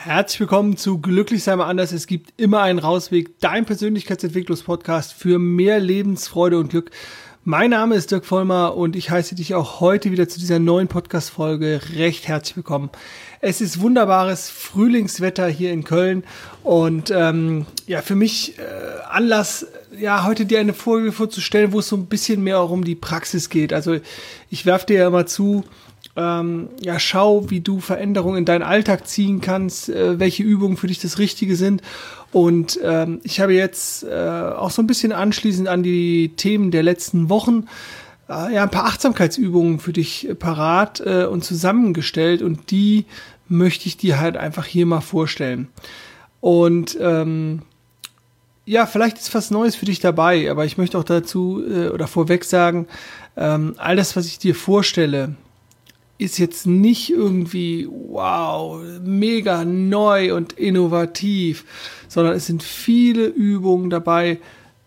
Herzlich willkommen zu Glücklich sei mal anders. Es gibt immer einen Rausweg. Dein Persönlichkeitsentwicklungspodcast für mehr Lebensfreude und Glück. Mein Name ist Dirk Vollmer und ich heiße dich auch heute wieder zu dieser neuen Podcast-Folge recht herzlich willkommen. Es ist wunderbares Frühlingswetter hier in Köln und ähm, ja, für mich äh, Anlass, ja, heute dir eine Folge vorzustellen, wo es so ein bisschen mehr auch um die Praxis geht. Also ich werfe dir ja immer zu, ähm, ja, schau, wie du Veränderungen in deinen Alltag ziehen kannst, äh, welche Übungen für dich das Richtige sind. Und ähm, ich habe jetzt äh, auch so ein bisschen anschließend an die Themen der letzten Wochen äh, ja ein paar Achtsamkeitsübungen für dich parat äh, und zusammengestellt und die möchte ich dir halt einfach hier mal vorstellen. Und ähm, ja, vielleicht ist was Neues für dich dabei, aber ich möchte auch dazu äh, oder vorweg sagen, ähm, all das, was ich dir vorstelle, ist jetzt nicht irgendwie, wow, mega neu und innovativ, sondern es sind viele Übungen dabei,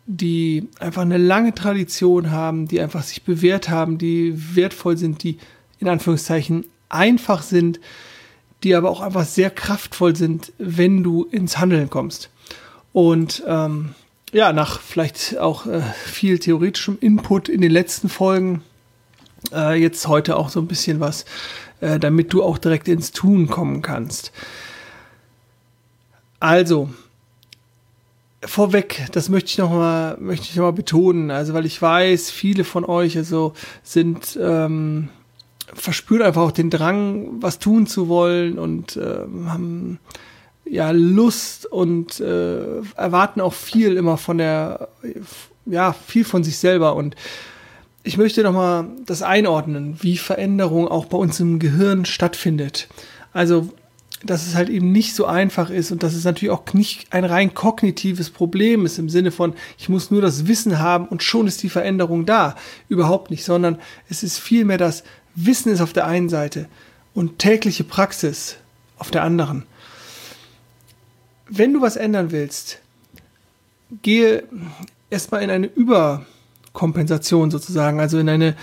die einfach eine lange Tradition haben, die einfach sich bewährt haben, die wertvoll sind, die in Anführungszeichen einfach sind, die aber auch einfach sehr kraftvoll sind, wenn du ins Handeln kommst. Und ähm, ja, nach vielleicht auch äh, viel theoretischem Input in den letzten Folgen äh, jetzt heute auch so ein bisschen was, äh, damit du auch direkt ins Tun kommen kannst. Also, vorweg, das möchte ich nochmal, noch betonen, also weil ich weiß, viele von euch also sind, ähm, verspüren einfach auch den Drang, was tun zu wollen und äh, haben ja Lust und äh, erwarten auch viel immer von der, ja, viel von sich selber und ich möchte nochmal das einordnen, wie Veränderung auch bei uns im Gehirn stattfindet. Also, dass es halt eben nicht so einfach ist und dass es natürlich auch nicht ein rein kognitives Problem ist im Sinne von, ich muss nur das Wissen haben und schon ist die Veränderung da. Überhaupt nicht, sondern es ist vielmehr das Wissen ist auf der einen Seite und tägliche Praxis auf der anderen. Wenn du was ändern willst, gehe erstmal in eine Über- Kompensation sozusagen, also in eine,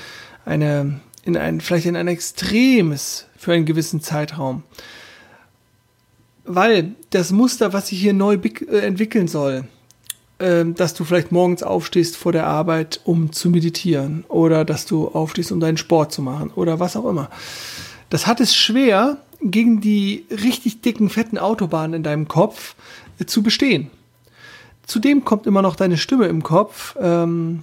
eine, in ein, vielleicht in ein Extremes für einen gewissen Zeitraum. Weil das Muster, was sich hier neu äh, entwickeln soll, äh, dass du vielleicht morgens aufstehst vor der Arbeit, um zu meditieren, oder dass du aufstehst, um deinen Sport zu machen, oder was auch immer. Das hat es schwer, gegen die richtig dicken, fetten Autobahnen in deinem Kopf äh, zu bestehen. Zudem kommt immer noch deine Stimme im Kopf, ähm,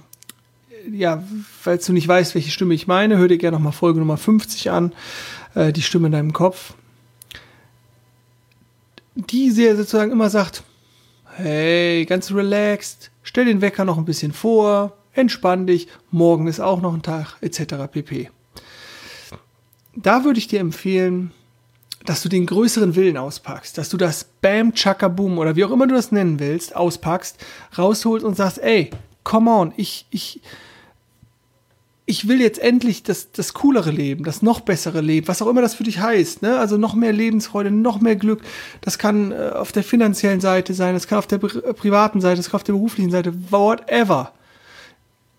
ja, falls du nicht weißt, welche Stimme ich meine, hör dir gerne nochmal Folge Nummer 50 an, äh, die Stimme in deinem Kopf. Die sehr sozusagen immer sagt, hey, ganz relaxed, stell den Wecker noch ein bisschen vor, entspann dich, morgen ist auch noch ein Tag, etc. pp. Da würde ich dir empfehlen, dass du den größeren Willen auspackst, dass du das Bam Chaka Boom oder wie auch immer du das nennen willst, auspackst, rausholst und sagst, ey, come on, ich, ich, ich will jetzt endlich das, das coolere Leben, das noch bessere Leben, was auch immer das für dich heißt, ne? Also noch mehr Lebensfreude, noch mehr Glück. Das kann äh, auf der finanziellen Seite sein, das kann auf der privaten Seite, das kann auf der beruflichen Seite, whatever.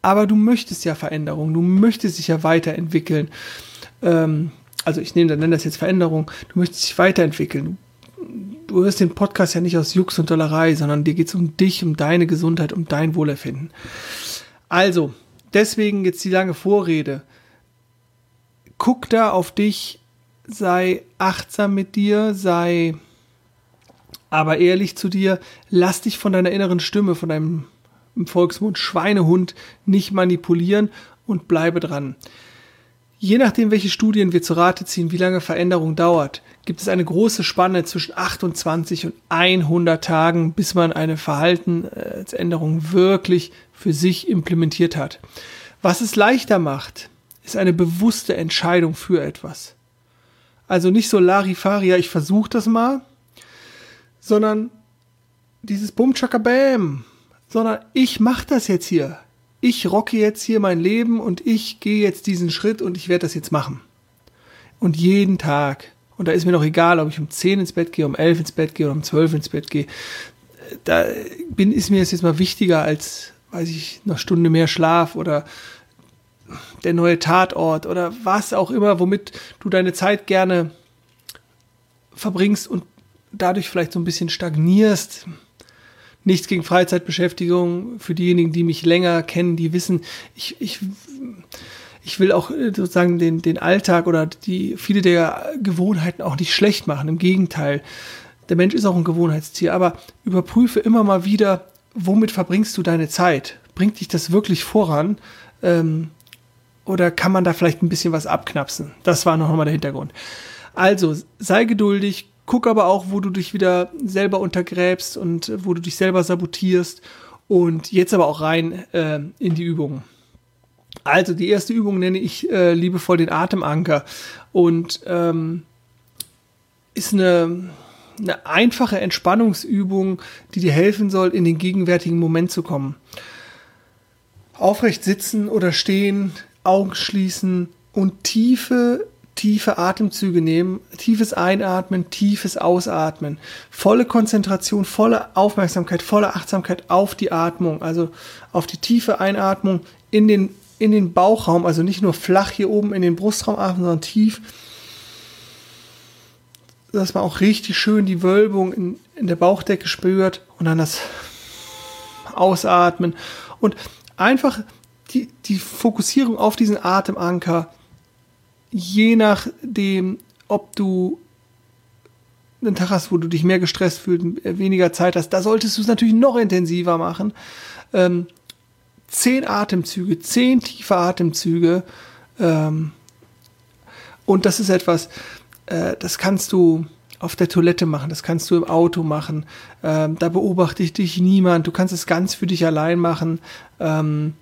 Aber du möchtest ja Veränderung, du möchtest dich ja weiterentwickeln. Ähm, also ich nehme, nenne das jetzt Veränderung, du möchtest dich weiterentwickeln. Du hörst den Podcast ja nicht aus Jux und Dollerei, sondern dir geht es um dich, um deine Gesundheit, um dein Wohlerfinden. Also, deswegen jetzt die lange Vorrede. Guck da auf dich, sei achtsam mit dir, sei aber ehrlich zu dir, lass dich von deiner inneren Stimme, von deinem im Volksmund Schweinehund nicht manipulieren und bleibe dran. Je nachdem, welche Studien wir zu Rate ziehen, wie lange Veränderung dauert, gibt es eine große Spanne zwischen 28 und 100 Tagen, bis man eine Verhaltensänderung wirklich für sich implementiert hat. Was es leichter macht, ist eine bewusste Entscheidung für etwas. Also nicht so Larifaria, ich versuche das mal, sondern dieses Bum Bam, sondern ich mache das jetzt hier ich rocke jetzt hier mein Leben und ich gehe jetzt diesen Schritt und ich werde das jetzt machen. Und jeden Tag. Und da ist mir doch egal, ob ich um 10 ins Bett gehe, um 11 ins Bett gehe oder um 12 ins Bett gehe. Da bin, ist mir das jetzt mal wichtiger als, weiß ich, eine Stunde mehr Schlaf oder der neue Tatort oder was auch immer, womit du deine Zeit gerne verbringst und dadurch vielleicht so ein bisschen stagnierst. Nichts gegen Freizeitbeschäftigung. Für diejenigen, die mich länger kennen, die wissen, ich, ich, ich will auch äh, sozusagen den, den Alltag oder die, viele der Gewohnheiten auch nicht schlecht machen. Im Gegenteil. Der Mensch ist auch ein Gewohnheitstier. Aber überprüfe immer mal wieder, womit verbringst du deine Zeit? Bringt dich das wirklich voran? Ähm, oder kann man da vielleicht ein bisschen was abknapsen? Das war noch einmal der Hintergrund. Also, sei geduldig, guck aber auch, wo du dich wieder selber untergräbst und wo du dich selber sabotierst. Und jetzt aber auch rein äh, in die Übungen. Also, die erste Übung nenne ich äh, liebevoll den Atemanker. Und ähm, ist eine, eine einfache Entspannungsübung, die dir helfen soll, in den gegenwärtigen Moment zu kommen. Aufrecht sitzen oder stehen, Augen schließen und tiefe, tiefe Atemzüge nehmen, tiefes Einatmen, tiefes Ausatmen, volle Konzentration, volle Aufmerksamkeit, volle Achtsamkeit auf die Atmung, also auf die tiefe Einatmung in den, in den Bauchraum, also nicht nur flach hier oben in den Brustraum atmen, sondern tief, dass man auch richtig schön die Wölbung in, in der Bauchdecke spürt und dann das Ausatmen. Und einfach die, die Fokussierung auf diesen Atemanker, je nachdem, ob du einen Tag hast, wo du dich mehr gestresst fühlst, weniger Zeit hast, da solltest du es natürlich noch intensiver machen. Ähm, zehn Atemzüge, zehn tiefe Atemzüge. Ähm, und das ist etwas, äh, das kannst du auf der Toilette machen, das kannst du im Auto machen. Ähm, da beobachte ich dich niemand. Du kannst es ganz für dich allein machen. Ähm,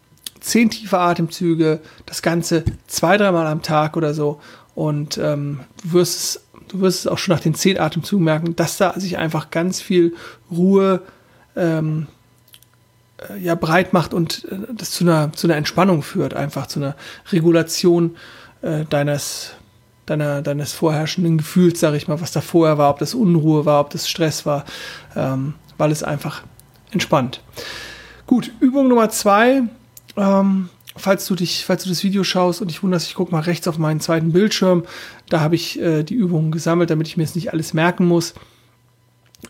zehn tiefe Atemzüge, das Ganze zwei, dreimal am Tag oder so. Und ähm, du wirst es, du wirst es auch schon nach den zehn Atemzügen merken, dass da sich einfach ganz viel Ruhe ähm, äh, ja, breit macht und äh, das zu einer, zu einer Entspannung führt, einfach zu einer Regulation äh, deines, deiner, deines vorherrschenden Gefühls, sage ich mal, was da vorher war, ob das Unruhe war, ob das Stress war, ähm, weil es einfach entspannt. Gut, Übung Nummer zwei ähm, falls du dich, falls du das Video schaust und dich wunderst, ich gucke mal rechts auf meinen zweiten Bildschirm. Da habe ich äh, die Übungen gesammelt, damit ich mir jetzt nicht alles merken muss.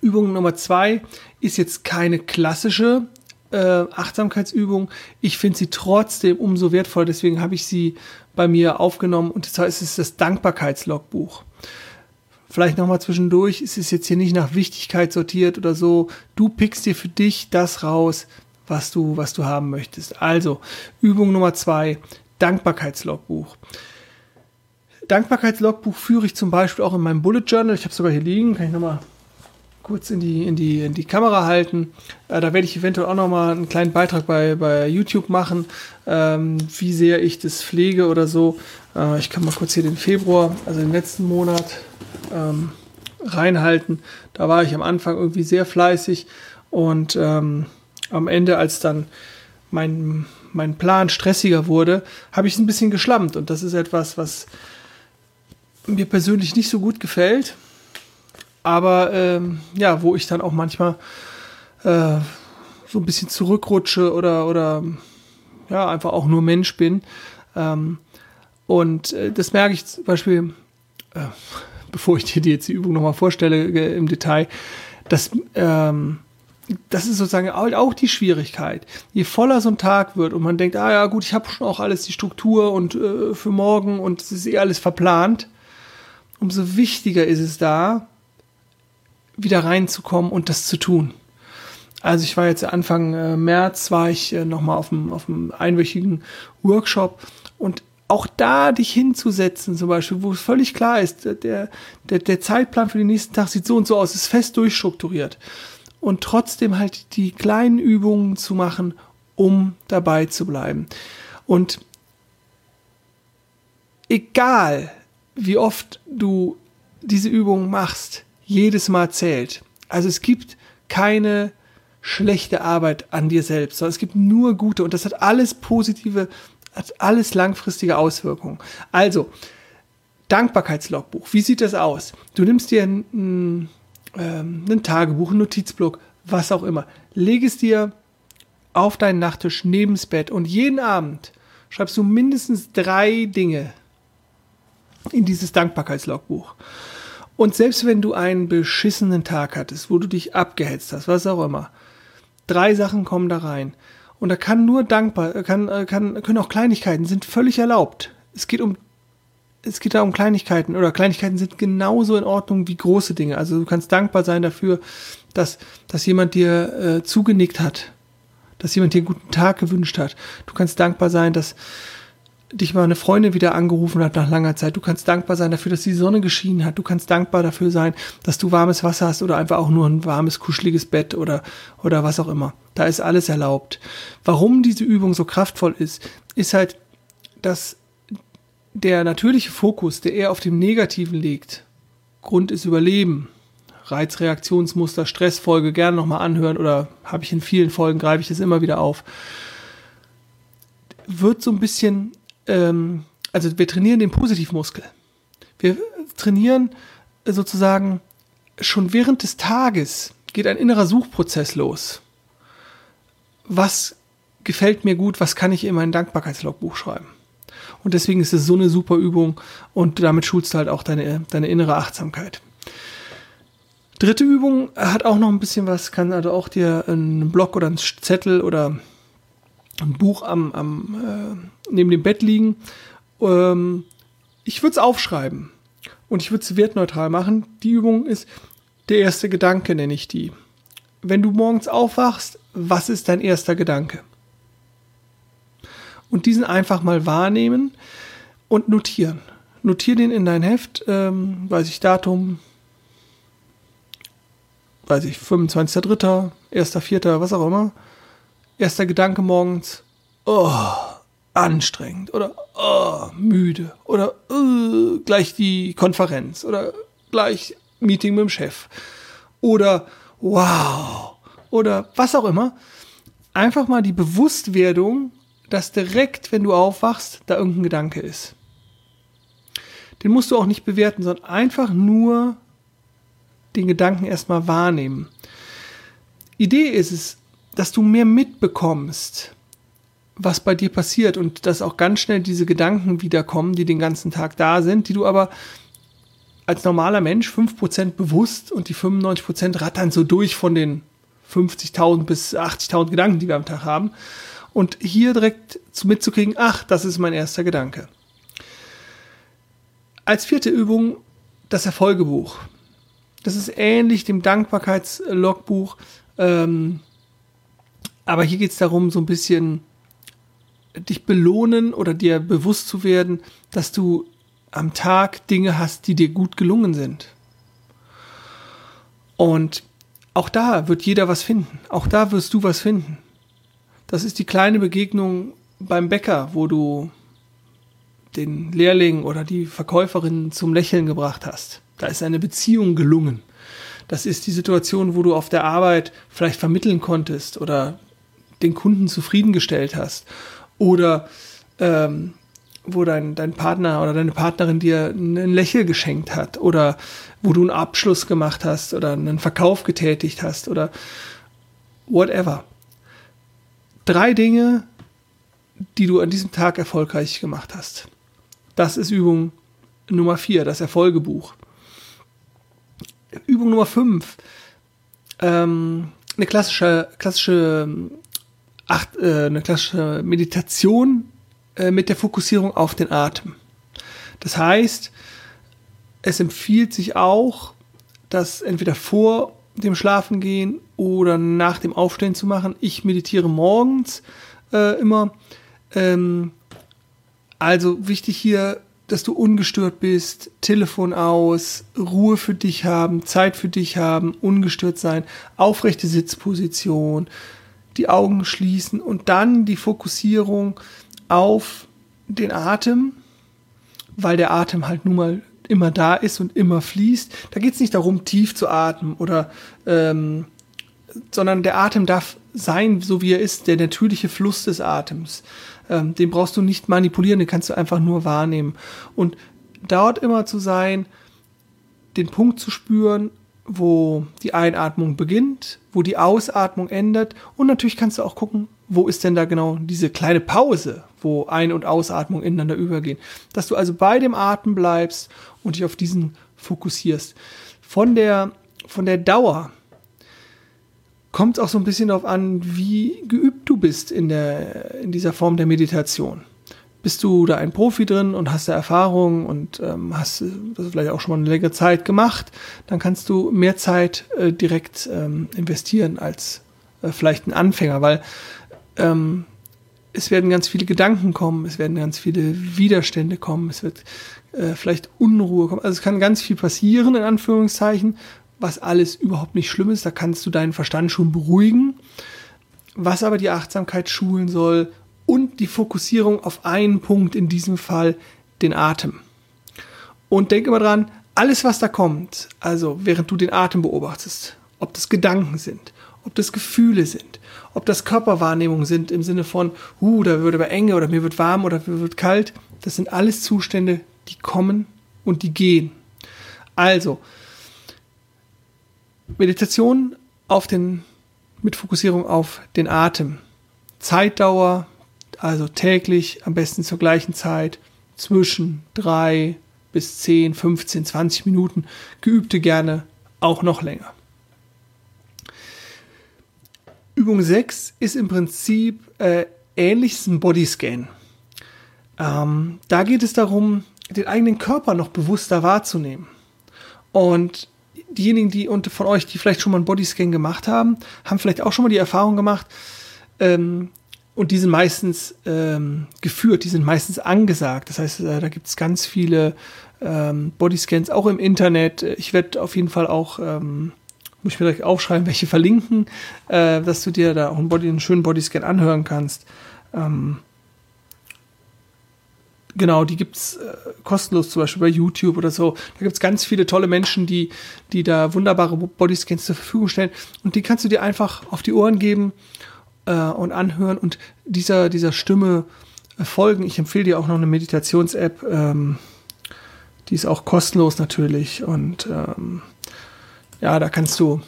Übung Nummer zwei ist jetzt keine klassische äh, Achtsamkeitsübung. Ich finde sie trotzdem umso wertvoller, deswegen habe ich sie bei mir aufgenommen. Und zwar ist es das Dankbarkeitslogbuch. Vielleicht nochmal zwischendurch, es ist jetzt hier nicht nach Wichtigkeit sortiert oder so. Du pickst dir für dich das raus, was du, was du haben möchtest. Also, Übung Nummer zwei, Dankbarkeitslogbuch. Dankbarkeitslogbuch führe ich zum Beispiel auch in meinem Bullet Journal. Ich habe es sogar hier liegen, kann ich nochmal kurz in die, in die, in die Kamera halten. Äh, da werde ich eventuell auch nochmal einen kleinen Beitrag bei, bei YouTube machen, ähm, wie sehr ich das pflege oder so. Äh, ich kann mal kurz hier den Februar, also den letzten Monat, ähm, reinhalten. Da war ich am Anfang irgendwie sehr fleißig und ähm, am Ende, als dann mein, mein Plan stressiger wurde, habe ich ein bisschen geschlammt. Und das ist etwas, was mir persönlich nicht so gut gefällt. Aber ähm, ja, wo ich dann auch manchmal äh, so ein bisschen zurückrutsche oder, oder ja, einfach auch nur Mensch bin. Ähm, und äh, das merke ich zum Beispiel, äh, bevor ich dir jetzt die Übung nochmal vorstelle äh, im Detail, dass ähm, das ist sozusagen auch die Schwierigkeit. Je voller so ein Tag wird und man denkt, ah ja gut, ich habe schon auch alles die Struktur und äh, für morgen und es ist eh alles verplant, umso wichtiger ist es da, wieder reinzukommen und das zu tun. Also ich war jetzt Anfang äh, März, war ich äh, nochmal auf einem, auf einem einwöchigen Workshop und auch da dich hinzusetzen, zum Beispiel, wo es völlig klar ist, der, der, der Zeitplan für den nächsten Tag sieht so und so aus, ist fest durchstrukturiert und trotzdem halt die kleinen Übungen zu machen, um dabei zu bleiben. Und egal, wie oft du diese Übungen machst, jedes Mal zählt. Also es gibt keine schlechte Arbeit an dir selbst, sondern es gibt nur gute und das hat alles positive, hat alles langfristige Auswirkungen. Also, Dankbarkeitslogbuch, wie sieht das aus? Du nimmst dir ein, ähm, ein Tagebuch, ein Notizblock, was auch immer. Leg es dir auf deinen Nachttisch neben das Bett und jeden Abend schreibst du mindestens drei Dinge in dieses Dankbarkeitslogbuch. Und selbst wenn du einen beschissenen Tag hattest, wo du dich abgehetzt hast, was auch immer, drei Sachen kommen da rein. Und da kann nur dankbar, kann, kann, können auch Kleinigkeiten, sind völlig erlaubt. Es geht um, es geht da um Kleinigkeiten oder Kleinigkeiten sind genauso in Ordnung wie große Dinge. Also du kannst dankbar sein dafür, dass, dass jemand dir äh, zugenickt hat, dass jemand dir einen guten Tag gewünscht hat. Du kannst dankbar sein, dass, dich mal eine Freundin wieder angerufen hat nach langer Zeit. Du kannst dankbar sein dafür, dass die Sonne geschienen hat. Du kannst dankbar dafür sein, dass du warmes Wasser hast oder einfach auch nur ein warmes, kuscheliges Bett oder, oder was auch immer. Da ist alles erlaubt. Warum diese Übung so kraftvoll ist, ist halt, dass der natürliche Fokus, der eher auf dem Negativen liegt, Grund ist Überleben, Reizreaktionsmuster, Stressfolge gerne nochmal anhören oder habe ich in vielen Folgen, greife ich es immer wieder auf, wird so ein bisschen ähm, also wir trainieren den Positivmuskel. Wir trainieren sozusagen schon während des Tages geht ein innerer Suchprozess los. Was gefällt mir gut, was kann ich in mein Dankbarkeitslogbuch schreiben? Und deswegen ist es so eine super Übung und damit schulst du halt auch deine, deine innere Achtsamkeit. Dritte Übung hat auch noch ein bisschen was, kann also auch dir einen Block oder einen Zettel oder ein Buch am, am äh, neben dem Bett liegen. Ähm, ich würde es aufschreiben und ich würde es wertneutral machen. Die Übung ist der erste Gedanke, nenne ich die. Wenn du morgens aufwachst, was ist dein erster Gedanke? Und diesen einfach mal wahrnehmen und notieren. Notier den in dein Heft, ähm, weiß ich, Datum, weiß ich, 25.03., 1.04., was auch immer erster Gedanke morgens, oh, anstrengend oder oh, müde oder uh, gleich die Konferenz oder gleich Meeting mit dem Chef oder wow oder was auch immer. Einfach mal die Bewusstwerdung, dass direkt, wenn du aufwachst, da irgendein Gedanke ist. Den musst du auch nicht bewerten, sondern einfach nur den Gedanken erstmal wahrnehmen. Idee ist es, dass du mehr mitbekommst, was bei dir passiert und dass auch ganz schnell diese Gedanken wiederkommen, die den ganzen Tag da sind, die du aber als normaler Mensch 5% bewusst und die 95% rattern so durch von den 50.000 bis 80.000 Gedanken, die wir am Tag haben. Und hier direkt mitzukriegen, ach, das ist mein erster Gedanke. Als vierte Übung das Erfolgebuch. Das ist ähnlich dem Dankbarkeitslogbuch. Ähm, aber hier geht es darum, so ein bisschen dich belohnen oder dir bewusst zu werden, dass du am Tag Dinge hast, die dir gut gelungen sind. Und auch da wird jeder was finden. Auch da wirst du was finden. Das ist die kleine Begegnung beim Bäcker, wo du den Lehrling oder die Verkäuferin zum Lächeln gebracht hast. Da ist eine Beziehung gelungen. Das ist die Situation, wo du auf der Arbeit vielleicht vermitteln konntest oder den Kunden zufriedengestellt hast oder ähm, wo dein, dein Partner oder deine Partnerin dir ein Lächeln geschenkt hat oder wo du einen Abschluss gemacht hast oder einen Verkauf getätigt hast oder whatever. Drei Dinge, die du an diesem Tag erfolgreich gemacht hast. Das ist Übung Nummer vier, das Erfolgebuch. Übung Nummer fünf, ähm, eine klassische, klassische acht, äh, eine klassische Meditation äh, mit der Fokussierung auf den Atem. Das heißt, es empfiehlt sich auch, das entweder vor dem Schlafengehen oder nach dem Aufstehen zu machen. Ich meditiere morgens äh, immer. Ähm, also wichtig hier, dass du ungestört bist, Telefon aus, Ruhe für dich haben, Zeit für dich haben, ungestört sein, aufrechte Sitzposition, die Augen schließen und dann die Fokussierung auf den Atem, weil der Atem halt nun mal immer da ist und immer fließt. Da geht es nicht darum, tief zu atmen oder ähm, sondern der Atem darf sein, so wie er ist, der natürliche Fluss des Atems. Ähm, den brauchst du nicht manipulieren, den kannst du einfach nur wahrnehmen. Und dort immer zu sein, den Punkt zu spüren, wo die Einatmung beginnt, wo die Ausatmung endet und natürlich kannst du auch gucken, wo ist denn da genau diese kleine Pause, wo Ein- und Ausatmung ineinander übergehen. Dass du also bei dem Atem bleibst und dich auf diesen fokussierst. Von der, von der Dauer kommt es auch so ein bisschen darauf an, wie geübt du bist in, der, in dieser Form der Meditation. Bist du da ein Profi drin und hast da Erfahrung und ähm, hast das vielleicht auch schon mal eine längere Zeit gemacht, dann kannst du mehr Zeit äh, direkt ähm, investieren als äh, vielleicht ein Anfänger, weil ähm, es werden ganz viele Gedanken kommen, es werden ganz viele Widerstände kommen, es wird äh, vielleicht Unruhe kommen. Also es kann ganz viel passieren, in Anführungszeichen, was alles überhaupt nicht schlimm ist. Da kannst du deinen Verstand schon beruhigen. Was aber die Achtsamkeit schulen soll und die Fokussierung auf einen Punkt, in diesem Fall den Atem. Und denk immer dran, alles was da kommt, also während du den Atem beobachtest, ob das Gedanken sind, ob das Gefühle sind, ob das Körperwahrnehmungen sind im Sinne von, uh, da wird aber enge oder mir wird warm oder mir wird kalt, das sind alles Zustände, die kommen und die gehen. Also, Meditation auf den, mit Fokussierung auf den Atem. Zeitdauer, also täglich, am besten zur gleichen Zeit, zwischen drei bis 10, 15, 20 Minuten. Geübte gerne auch noch länger. Übung 6 ist im Prinzip äh, ähnliches ein Bodyscan. Ähm, da geht es darum, den eigenen Körper noch bewusster wahrzunehmen. Und diejenigen, die und von euch, die vielleicht schon mal einen Bodyscan gemacht haben, haben vielleicht auch schon mal die Erfahrung gemacht, ähm, und die sind meistens ähm, geführt, die sind meistens angesagt. Das heißt, äh, da gibt es ganz viele ähm, Bodyscans, auch im Internet. Ich werde auf jeden Fall auch, ähm, muss ich mir direkt aufschreiben, welche verlinken, äh, dass du dir da auch einen, Body, einen schönen Bodyscan anhören kannst. Ähm, Genau, die gibt's äh, kostenlos zum Beispiel bei YouTube oder so. Da gibt's ganz viele tolle Menschen, die, die da wunderbare Bodyscans zur Verfügung stellen. Und die kannst du dir einfach auf die Ohren geben äh, und anhören und dieser, dieser Stimme äh, folgen. Ich empfehle dir auch noch eine Meditations-App. Ähm, die ist auch kostenlos natürlich. Und ähm, ja, da kannst du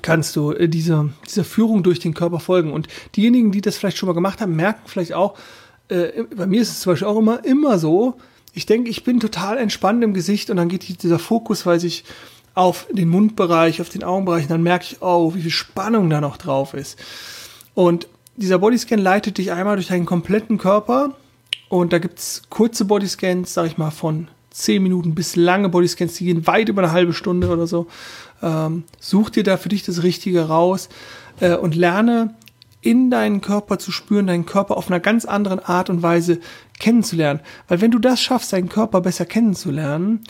kannst du äh, dieser, dieser Führung durch den Körper folgen. Und diejenigen, die das vielleicht schon mal gemacht haben, merken vielleicht auch, äh, bei mir ist es zum Beispiel auch immer, immer so, ich denke, ich bin total entspannt im Gesicht und dann geht dieser Fokus, weil sich auf den Mundbereich, auf den Augenbereich, und dann merke ich, oh, wie viel Spannung da noch drauf ist. Und dieser Bodyscan leitet dich einmal durch deinen kompletten Körper und da gibt's kurze Bodyscans, sag ich mal, von 10 Minuten bis lange Bodyscans, die gehen weit über eine halbe Stunde oder so. Ähm, such dir da für dich das Richtige raus äh, und lerne in deinen Körper zu spüren, deinen Körper auf einer ganz anderen Art und Weise kennenzulernen. Weil wenn du das schaffst, deinen Körper besser kennenzulernen,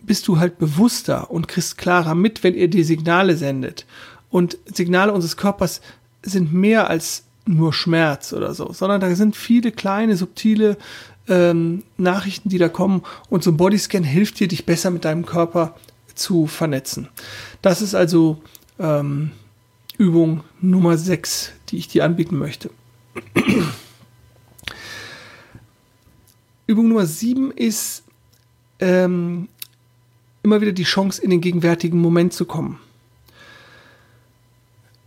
bist du halt bewusster und kriegst klarer mit, wenn ihr dir Signale sendet. Und Signale unseres Körpers sind mehr als nur Schmerz oder so, sondern da sind viele kleine, subtile ähm, Nachrichten, die da kommen. Und so ein Bodyscan hilft dir, dich besser mit deinem Körper zu vernetzen. Das ist also ähm, Übung Nummer 6, die ich dir anbieten möchte. Übung Nummer 7 ist ähm, immer wieder die Chance, in den gegenwärtigen Moment zu kommen.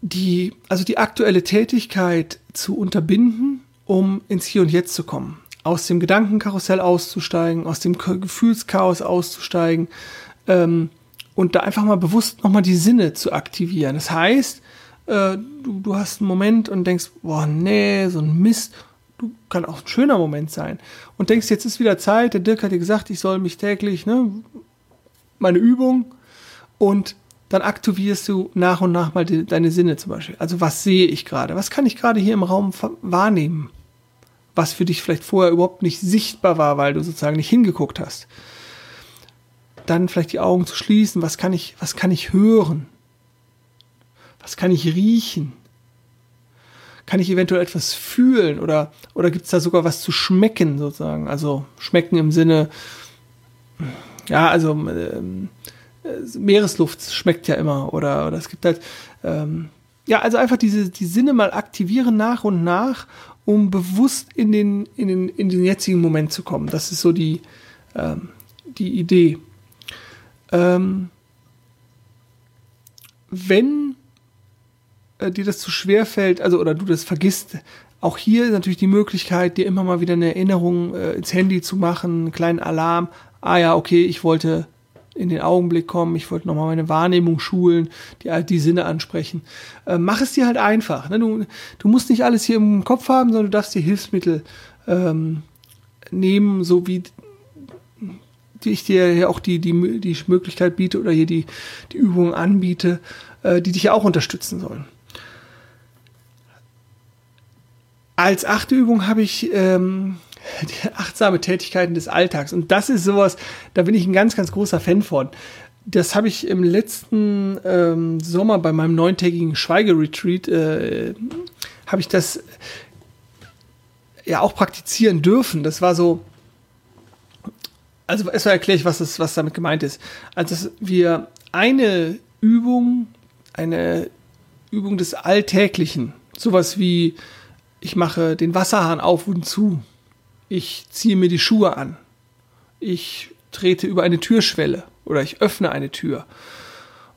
Die, also die aktuelle Tätigkeit zu unterbinden, um ins Hier und Jetzt zu kommen. Aus dem Gedankenkarussell auszusteigen, aus dem Gefühlschaos auszusteigen ähm, und da einfach mal bewusst nochmal die Sinne zu aktivieren. Das heißt, äh, du, du hast einen Moment und denkst, boah, nee, so ein Mist. Du kann auch ein schöner Moment sein. Und denkst, jetzt ist wieder Zeit, der Dirk hat dir gesagt, ich soll mich täglich, ne, meine Übung und dann aktivierst du nach und nach mal die, deine Sinne zum Beispiel. Also was sehe ich gerade? Was kann ich gerade hier im Raum wahrnehmen? Was für dich vielleicht vorher überhaupt nicht sichtbar war, weil du sozusagen nicht hingeguckt hast. Dann vielleicht die Augen zu schließen. Was kann ich, was kann ich hören? Was kann ich riechen? Kann ich eventuell etwas fühlen oder, oder gibt es da sogar was zu schmecken sozusagen? Also schmecken im Sinne, ja, also ähm, Meeresluft schmeckt ja immer oder, oder es gibt halt, ähm, ja, also einfach diese die Sinne mal aktivieren nach und nach, um bewusst in den, in den, in den jetzigen Moment zu kommen. Das ist so die, ähm, die Idee. Ähm, wenn äh, dir das zu schwer fällt, also oder du das vergisst, Auch hier ist natürlich die Möglichkeit, dir immer mal wieder eine Erinnerung äh, ins Handy zu machen, einen kleinen Alarm. Ah ja, okay, ich wollte in den Augenblick kommen, ich wollte nochmal meine Wahrnehmung schulen, die, die Sinne ansprechen. Äh, mach es dir halt einfach. Ne? Du, du musst nicht alles hier im Kopf haben, sondern du darfst dir Hilfsmittel ähm, nehmen, so wie die ich dir hier auch die, die, die Möglichkeit biete oder hier die, die Übungen anbiete, äh, die dich ja auch unterstützen sollen. Als achte Übung habe ich ähm, die achtsame Tätigkeiten des Alltags. Und das ist sowas, da bin ich ein ganz, ganz großer Fan von. Das habe ich im letzten ähm, Sommer bei meinem neuntägigen Schweigeretreat, äh, habe ich das ja auch praktizieren dürfen. Das war so, also erstmal erkläre ich, was, das, was damit gemeint ist. Also, dass wir eine Übung, eine Übung des Alltäglichen, sowas wie ich mache den Wasserhahn auf und zu. Ich ziehe mir die Schuhe an. Ich trete über eine Türschwelle oder ich öffne eine Tür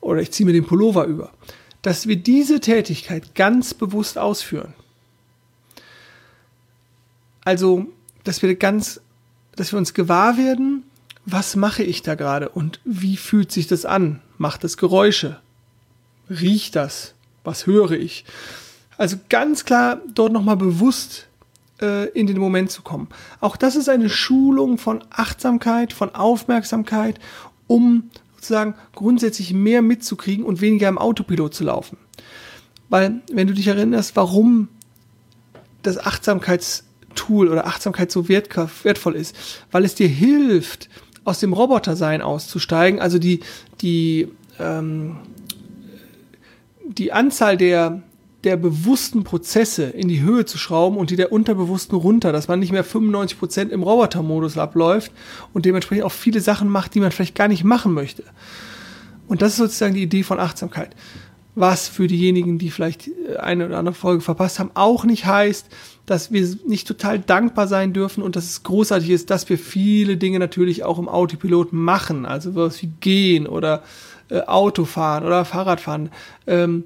oder ich ziehe mir den Pullover über. Dass wir diese Tätigkeit ganz bewusst ausführen. Also, dass wir ganz, dass wir uns gewahr werden, was mache ich da gerade und wie fühlt sich das an? Macht das Geräusche? Riecht das? Was höre ich? Also ganz klar dort nochmal bewusst äh, in den Moment zu kommen. Auch das ist eine Schulung von Achtsamkeit, von Aufmerksamkeit, um sozusagen grundsätzlich mehr mitzukriegen und weniger im Autopilot zu laufen. Weil, wenn du dich erinnerst, warum das Achtsamkeitstool oder Achtsamkeit so wertvoll ist, weil es dir hilft, aus dem Robotersein auszusteigen, also die, die, ähm, die Anzahl der der bewussten Prozesse in die Höhe zu schrauben und die der unterbewussten runter, dass man nicht mehr 95 Prozent im Robotermodus abläuft und dementsprechend auch viele Sachen macht, die man vielleicht gar nicht machen möchte. Und das ist sozusagen die Idee von Achtsamkeit. Was für diejenigen, die vielleicht eine oder andere Folge verpasst haben, auch nicht heißt, dass wir nicht total dankbar sein dürfen und dass es großartig ist, dass wir viele Dinge natürlich auch im Autopilot machen, also was wie gehen oder äh, Autofahren oder Fahrradfahren. Ähm,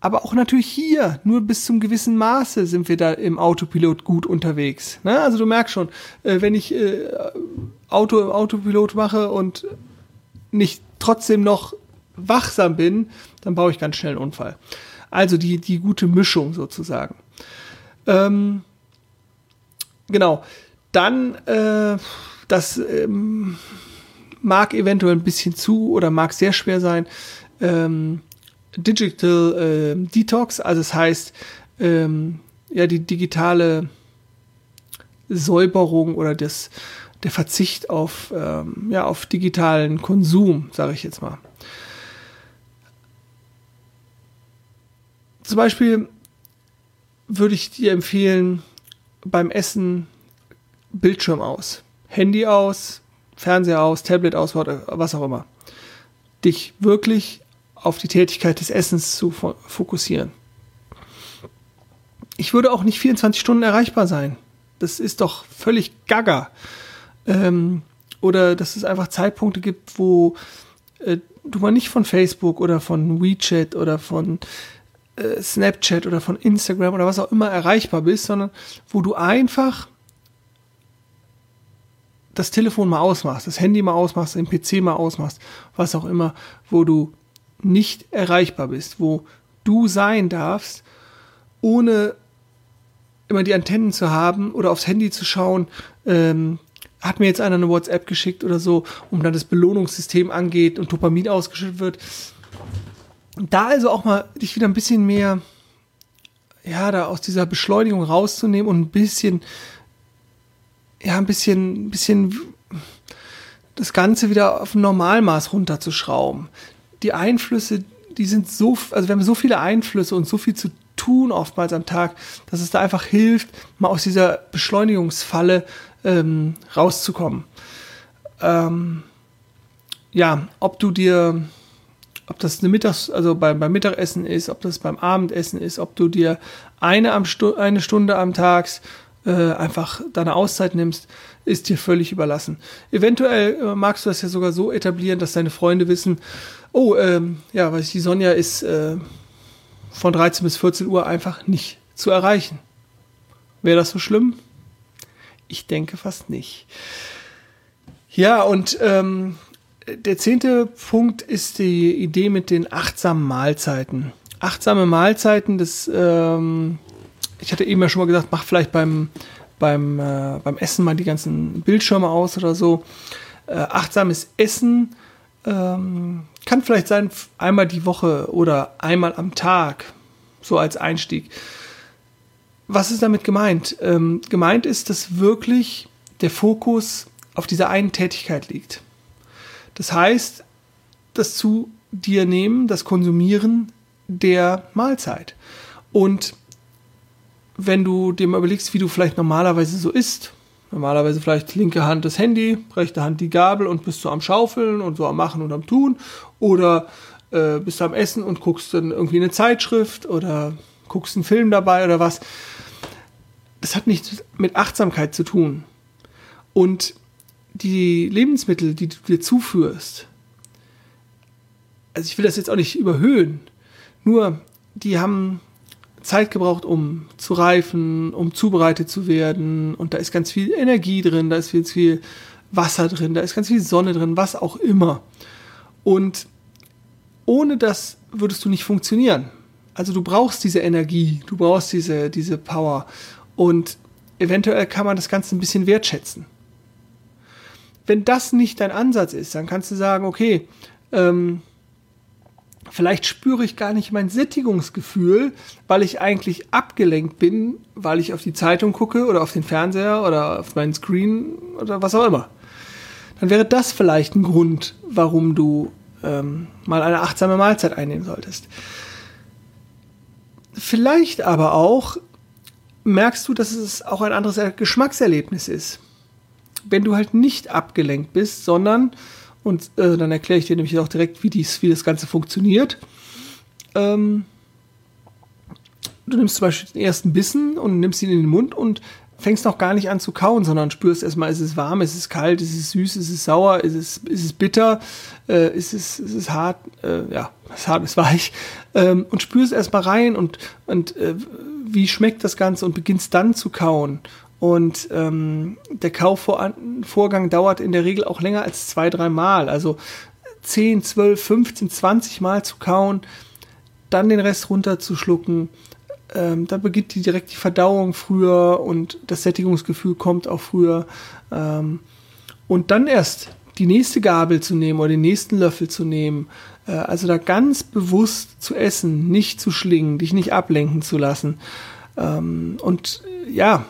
aber auch natürlich hier, nur bis zum gewissen Maße sind wir da im Autopilot gut unterwegs. Ne? Also du merkst schon, äh, wenn ich äh, Auto im Autopilot mache und nicht trotzdem noch wachsam bin, dann baue ich ganz schnell einen Unfall. Also die, die gute Mischung sozusagen. Ähm, genau. Dann, äh, das ähm, mag eventuell ein bisschen zu oder mag sehr schwer sein. Ähm, Digital äh, Detox, also das heißt, ähm, ja, die digitale Säuberung oder das, der Verzicht auf, ähm, ja, auf digitalen Konsum, sage ich jetzt mal. Zum Beispiel würde ich dir empfehlen, beim Essen Bildschirm aus, Handy aus, Fernseher aus, Tablet aus, was auch immer. Dich wirklich auf die Tätigkeit des Essens zu fokussieren. Ich würde auch nicht 24 Stunden erreichbar sein. Das ist doch völlig gaga. Ähm, oder dass es einfach Zeitpunkte gibt, wo äh, du mal nicht von Facebook oder von WeChat oder von äh, Snapchat oder von Instagram oder was auch immer erreichbar bist, sondern wo du einfach das Telefon mal ausmachst, das Handy mal ausmachst, den PC mal ausmachst, was auch immer, wo du nicht erreichbar bist, wo du sein darfst, ohne immer die Antennen zu haben oder aufs Handy zu schauen, ähm, hat mir jetzt einer eine WhatsApp geschickt oder so, um dann das Belohnungssystem angeht und Dopamin ausgeschüttet wird. Da also auch mal dich wieder ein bisschen mehr, ja, da aus dieser Beschleunigung rauszunehmen und ein bisschen, ja, ein bisschen, ein bisschen das Ganze wieder auf ein Normalmaß runterzuschrauben die Einflüsse, die sind so, also wir haben so viele Einflüsse und so viel zu tun oftmals am Tag, dass es da einfach hilft, mal aus dieser Beschleunigungsfalle ähm, rauszukommen. Ähm, ja, ob du dir, ob das eine Mittags-, also beim, beim Mittagessen ist, ob das beim Abendessen ist, ob du dir eine, am Stu eine Stunde am Tag äh, einfach deine Auszeit nimmst, ist dir völlig überlassen. Eventuell äh, magst du das ja sogar so etablieren, dass deine Freunde wissen, oh, ähm, ja, weiß ich, die Sonja ist äh, von 13 bis 14 Uhr einfach nicht zu erreichen. Wäre das so schlimm? Ich denke fast nicht. Ja, und ähm, der zehnte Punkt ist die Idee mit den achtsamen Mahlzeiten. Achtsame Mahlzeiten, das, ähm, ich hatte eben ja schon mal gesagt, mach vielleicht beim, beim, äh, beim Essen mal die ganzen Bildschirme aus oder so. Äh, achtsames Essen ähm, kann vielleicht sein einmal die Woche oder einmal am Tag, so als Einstieg. Was ist damit gemeint? Ähm, gemeint ist, dass wirklich der Fokus auf dieser einen Tätigkeit liegt. Das heißt, das zu dir nehmen, das Konsumieren der Mahlzeit. Und wenn du dir mal überlegst, wie du vielleicht normalerweise so isst, normalerweise vielleicht linke Hand das Handy, rechte Hand die Gabel und bist du am Schaufeln und so am Machen und am Tun oder äh, bist du am Essen und guckst dann irgendwie eine Zeitschrift oder guckst einen Film dabei oder was. Das hat nichts mit Achtsamkeit zu tun. Und die Lebensmittel, die du dir zuführst, also ich will das jetzt auch nicht überhöhen, nur die haben Zeit gebraucht, um zu reifen, um zubereitet zu werden und da ist ganz viel Energie drin, da ist ganz viel Wasser drin, da ist ganz viel Sonne drin, was auch immer. Und ohne das würdest du nicht funktionieren. Also du brauchst diese Energie, du brauchst diese, diese Power und eventuell kann man das Ganze ein bisschen wertschätzen wenn das nicht dein Ansatz ist, dann kannst du sagen, okay, ähm, vielleicht spüre ich gar nicht mein Sättigungsgefühl, weil ich eigentlich abgelenkt bin, weil ich auf die Zeitung gucke oder auf den Fernseher oder auf meinen Screen oder was auch immer. Dann wäre das vielleicht ein Grund, warum du ähm, mal eine achtsame Mahlzeit einnehmen solltest. Vielleicht aber auch merkst du, dass es auch ein anderes Geschmackserlebnis ist wenn du halt nicht abgelenkt bist, sondern, und äh, dann erkläre ich dir nämlich auch direkt, wie, dies, wie das Ganze funktioniert. Ähm, du nimmst zum Beispiel den ersten Bissen und nimmst ihn in den Mund und fängst noch gar nicht an zu kauen, sondern spürst erstmal, ist es warm, ist es kalt, ist es süß, ist es sauer, ist es, ist es bitter, äh, ist, es, ist es hart, äh, ja, ist hart, ist weich, ähm, und spürst erstmal rein und, und äh, wie schmeckt das Ganze und beginnst dann zu kauen. Und ähm, der Kaufvorgang dauert in der Regel auch länger als zwei, drei Mal. Also 10, 12, 15, 20 Mal zu kauen, dann den Rest runterzuschlucken. Ähm, dann beginnt die, direkt die Verdauung früher und das Sättigungsgefühl kommt auch früher. Ähm, und dann erst die nächste Gabel zu nehmen oder den nächsten Löffel zu nehmen. Äh, also da ganz bewusst zu essen, nicht zu schlingen, dich nicht ablenken zu lassen. Ähm, und ja,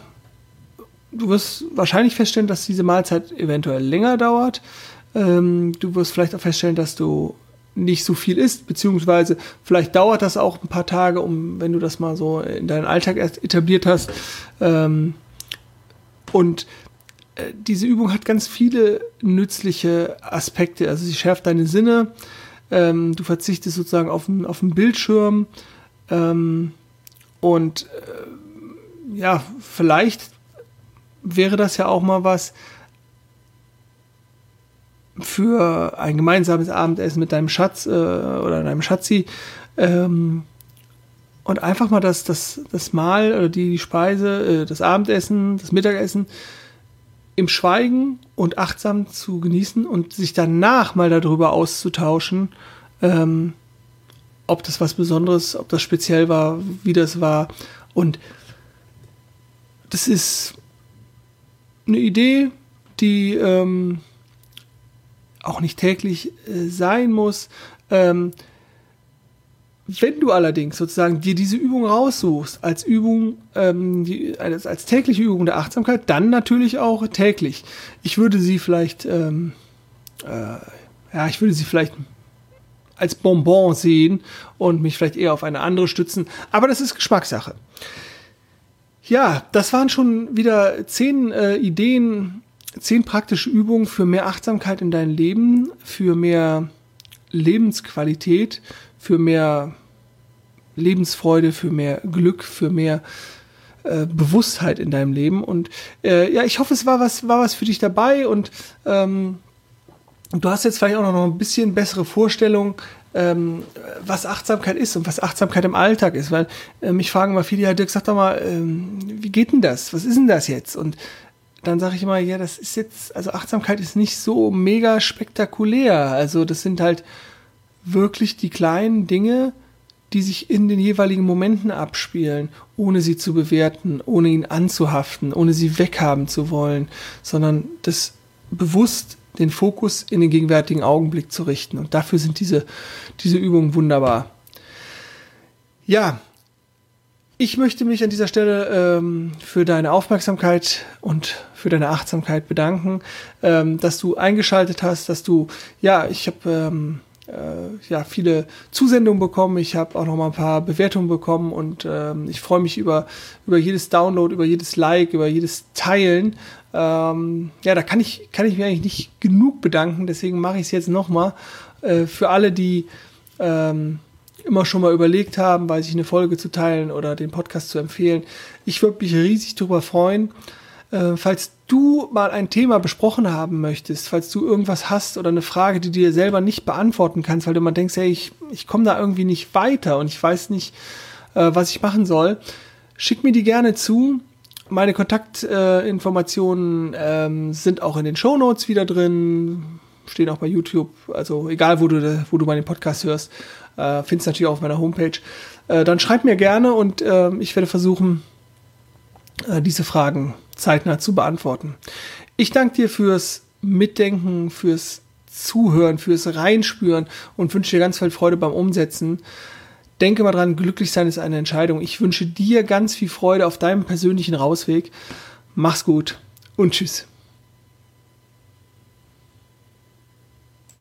du wirst wahrscheinlich feststellen, dass diese Mahlzeit eventuell länger dauert. Ähm, du wirst vielleicht auch feststellen, dass du nicht so viel isst, beziehungsweise vielleicht dauert das auch ein paar Tage, um, wenn du das mal so in deinen Alltag erst etabliert hast. Ähm, und äh, diese Übung hat ganz viele nützliche Aspekte. Also sie schärft deine Sinne, ähm, du verzichtest sozusagen auf einen, auf einen Bildschirm ähm, und äh, ja, vielleicht wäre das ja auch mal was für ein gemeinsames Abendessen mit deinem Schatz äh, oder deinem Schatzi. Ähm, und einfach mal das, das, das Mahl oder die Speise, äh, das Abendessen, das Mittagessen im Schweigen und achtsam zu genießen und sich danach mal darüber auszutauschen, ähm, ob das was Besonderes, ob das speziell war, wie das war. Und das ist eine Idee, die ähm, auch nicht täglich äh, sein muss. Ähm, wenn du allerdings sozusagen dir diese Übung raussuchst als Übung, ähm, die, als, als tägliche Übung der Achtsamkeit, dann natürlich auch täglich. Ich würde sie vielleicht, ähm, äh, ja, ich würde sie vielleicht als Bonbon sehen und mich vielleicht eher auf eine andere stützen, aber das ist Geschmackssache. Ja, das waren schon wieder zehn äh, Ideen, zehn praktische Übungen für mehr Achtsamkeit in deinem Leben, für mehr Lebensqualität, für mehr Lebensfreude, für mehr Glück, für mehr äh, Bewusstheit in deinem Leben. Und äh, ja, ich hoffe, es war was, war was für dich dabei und ähm, du hast jetzt vielleicht auch noch ein bisschen bessere Vorstellung, ähm, was Achtsamkeit ist und was Achtsamkeit im Alltag ist. Weil äh, mich fragen immer viele, ja, Dirk, sag doch mal, ähm, wie geht denn das? Was ist denn das jetzt? Und dann sage ich immer, ja, das ist jetzt, also Achtsamkeit ist nicht so mega spektakulär. Also das sind halt wirklich die kleinen Dinge, die sich in den jeweiligen Momenten abspielen, ohne sie zu bewerten, ohne ihn anzuhaften, ohne sie weghaben zu wollen, sondern das bewusst den Fokus in den gegenwärtigen Augenblick zu richten. Und dafür sind diese, diese Übungen wunderbar. Ja, ich möchte mich an dieser Stelle ähm, für deine Aufmerksamkeit und für deine Achtsamkeit bedanken, ähm, dass du eingeschaltet hast, dass du, ja, ich habe ähm, äh, ja, viele Zusendungen bekommen. Ich habe auch noch mal ein paar Bewertungen bekommen und ähm, ich freue mich über, über jedes Download, über jedes Like, über jedes Teilen. Ähm, ja, da kann ich, kann ich mir eigentlich nicht genug bedanken, deswegen mache ich es jetzt nochmal. Äh, für alle, die ähm, immer schon mal überlegt haben, weiß ich, eine Folge zu teilen oder den Podcast zu empfehlen. Ich würde mich riesig darüber freuen. Äh, falls du mal ein Thema besprochen haben möchtest, falls du irgendwas hast oder eine Frage, die du dir selber nicht beantworten kannst, weil du mal denkst, hey, ich, ich komme da irgendwie nicht weiter und ich weiß nicht, äh, was ich machen soll, schick mir die gerne zu. Meine Kontaktinformationen äh, ähm, sind auch in den Show Notes wieder drin, stehen auch bei YouTube, also egal, wo du, wo du meinen Podcast hörst, äh, findest natürlich auch auf meiner Homepage. Äh, dann schreib mir gerne und äh, ich werde versuchen, äh, diese Fragen zeitnah zu beantworten. Ich danke dir fürs Mitdenken, fürs Zuhören, fürs Reinspüren und wünsche dir ganz viel Freude beim Umsetzen. Denke mal dran, glücklich sein ist eine Entscheidung. Ich wünsche dir ganz viel Freude auf deinem persönlichen Rausweg. Mach's gut und tschüss.